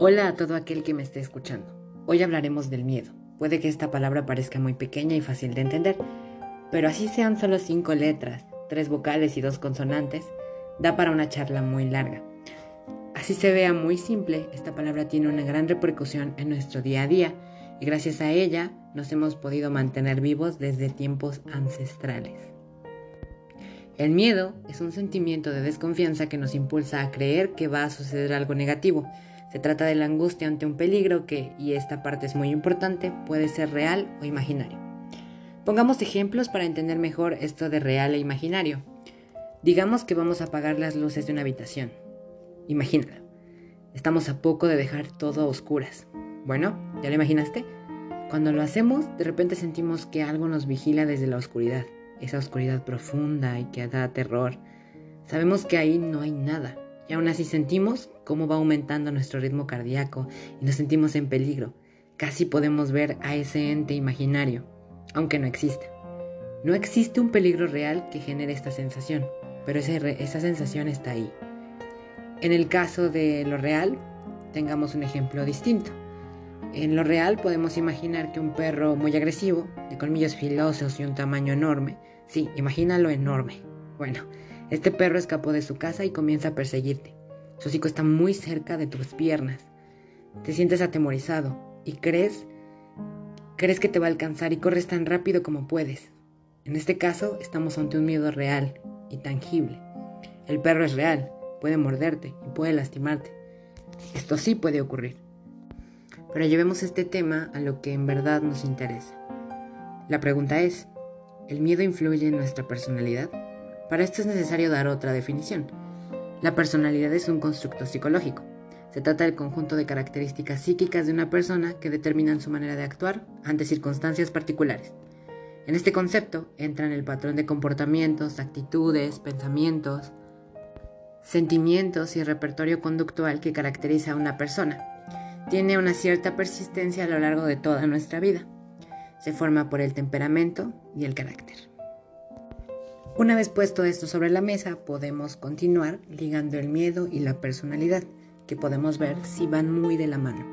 Hola a todo aquel que me esté escuchando. Hoy hablaremos del miedo. Puede que esta palabra parezca muy pequeña y fácil de entender, pero así sean solo cinco letras, tres vocales y dos consonantes, da para una charla muy larga. Así se vea muy simple, esta palabra tiene una gran repercusión en nuestro día a día y gracias a ella nos hemos podido mantener vivos desde tiempos ancestrales. El miedo es un sentimiento de desconfianza que nos impulsa a creer que va a suceder algo negativo. Se trata de la angustia ante un peligro que, y esta parte es muy importante, puede ser real o imaginario. Pongamos ejemplos para entender mejor esto de real e imaginario. Digamos que vamos a apagar las luces de una habitación. Imagínalo. Estamos a poco de dejar todo a oscuras. Bueno, ¿ya lo imaginaste? Cuando lo hacemos, de repente sentimos que algo nos vigila desde la oscuridad esa oscuridad profunda y que da terror. Sabemos que ahí no hay nada y aún así sentimos cómo va aumentando nuestro ritmo cardíaco y nos sentimos en peligro. Casi podemos ver a ese ente imaginario, aunque no exista. No existe un peligro real que genere esta sensación, pero esa, esa sensación está ahí. En el caso de lo real, tengamos un ejemplo distinto. En lo real podemos imaginar que un perro muy agresivo, de colmillos filosos y un tamaño enorme, sí, imagínalo enorme. Bueno, este perro escapó de su casa y comienza a perseguirte. Su hocico está muy cerca de tus piernas. Te sientes atemorizado y crees crees que te va a alcanzar y corres tan rápido como puedes. En este caso, estamos ante un miedo real y tangible. El perro es real, puede morderte y puede lastimarte. Esto sí puede ocurrir. Pero llevemos este tema a lo que en verdad nos interesa. La pregunta es, ¿el miedo influye en nuestra personalidad? Para esto es necesario dar otra definición. La personalidad es un constructo psicológico. Se trata del conjunto de características psíquicas de una persona que determinan su manera de actuar ante circunstancias particulares. En este concepto entran el patrón de comportamientos, actitudes, pensamientos, sentimientos y repertorio conductual que caracteriza a una persona, tiene una cierta persistencia a lo largo de toda nuestra vida. Se forma por el temperamento y el carácter. Una vez puesto esto sobre la mesa, podemos continuar ligando el miedo y la personalidad, que podemos ver si van muy de la mano.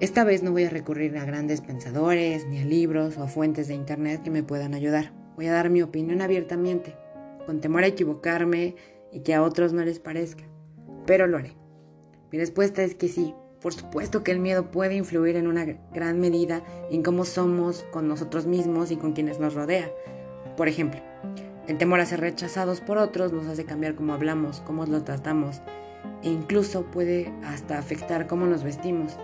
Esta vez no voy a recurrir a grandes pensadores, ni a libros o a fuentes de internet que me puedan ayudar. Voy a dar mi opinión abiertamente, con temor a equivocarme y que a otros no les parezca, pero lo haré. Mi respuesta es que sí, por supuesto que el miedo puede influir en una gran medida en cómo somos con nosotros mismos y con quienes nos rodea. Por ejemplo, el temor a ser rechazados por otros nos hace cambiar cómo hablamos, cómo lo tratamos e incluso puede hasta afectar cómo nos vestimos.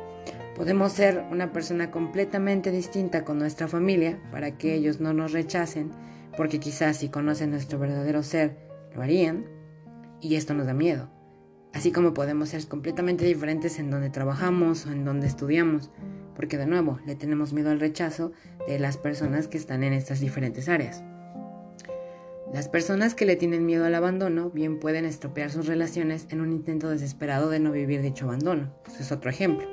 Podemos ser una persona completamente distinta con nuestra familia para que ellos no nos rechacen, porque quizás si conocen nuestro verdadero ser, lo harían, y esto nos da miedo así como podemos ser completamente diferentes en donde trabajamos o en donde estudiamos, porque de nuevo le tenemos miedo al rechazo de las personas que están en estas diferentes áreas. Las personas que le tienen miedo al abandono bien pueden estropear sus relaciones en un intento desesperado de no vivir dicho abandono. Eso es otro ejemplo.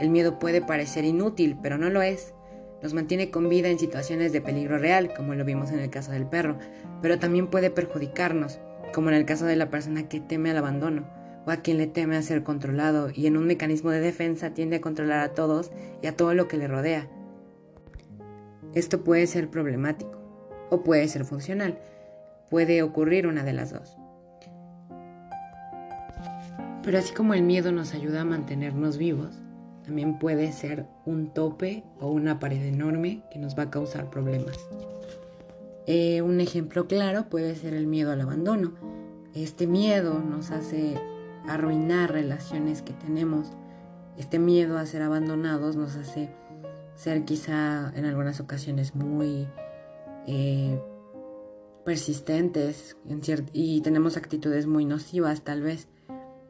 El miedo puede parecer inútil, pero no lo es. Nos mantiene con vida en situaciones de peligro real, como lo vimos en el caso del perro, pero también puede perjudicarnos, como en el caso de la persona que teme al abandono o a quien le teme a ser controlado y en un mecanismo de defensa tiende a controlar a todos y a todo lo que le rodea. Esto puede ser problemático o puede ser funcional. Puede ocurrir una de las dos. Pero así como el miedo nos ayuda a mantenernos vivos, también puede ser un tope o una pared enorme que nos va a causar problemas. Eh, un ejemplo claro puede ser el miedo al abandono. Este miedo nos hace arruinar relaciones que tenemos. Este miedo a ser abandonados nos hace ser quizá en algunas ocasiones muy eh, persistentes y tenemos actitudes muy nocivas tal vez.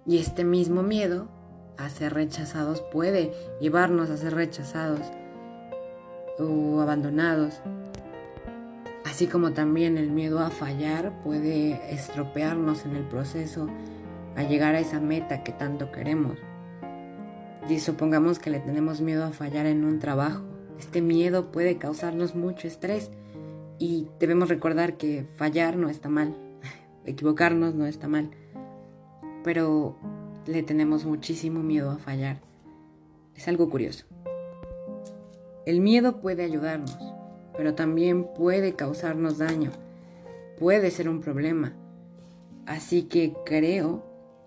Y este mismo miedo a ser rechazados puede llevarnos a ser rechazados o abandonados. Así como también el miedo a fallar puede estropearnos en el proceso a llegar a esa meta que tanto queremos. Y supongamos que le tenemos miedo a fallar en un trabajo. Este miedo puede causarnos mucho estrés y debemos recordar que fallar no está mal, equivocarnos no está mal. Pero le tenemos muchísimo miedo a fallar. Es algo curioso. El miedo puede ayudarnos, pero también puede causarnos daño. Puede ser un problema. Así que creo,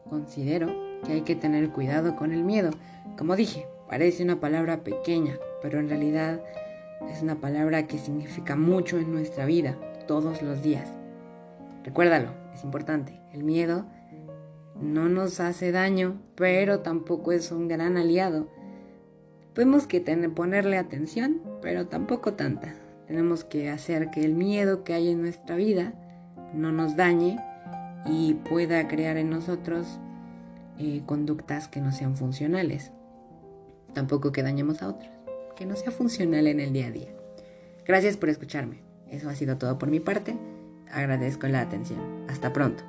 considero que hay que tener cuidado con el miedo. Como dije, parece una palabra pequeña, pero en realidad es una palabra que significa mucho en nuestra vida, todos los días. Recuérdalo, es importante. El miedo no nos hace daño, pero tampoco es un gran aliado. Tenemos que tener, ponerle atención, pero tampoco tanta. Tenemos que hacer que el miedo que hay en nuestra vida no nos dañe y pueda crear en nosotros eh, conductas que no sean funcionales. Tampoco que dañemos a otros, que no sea funcional en el día a día. Gracias por escucharme. Eso ha sido todo por mi parte. Agradezco la atención. Hasta pronto.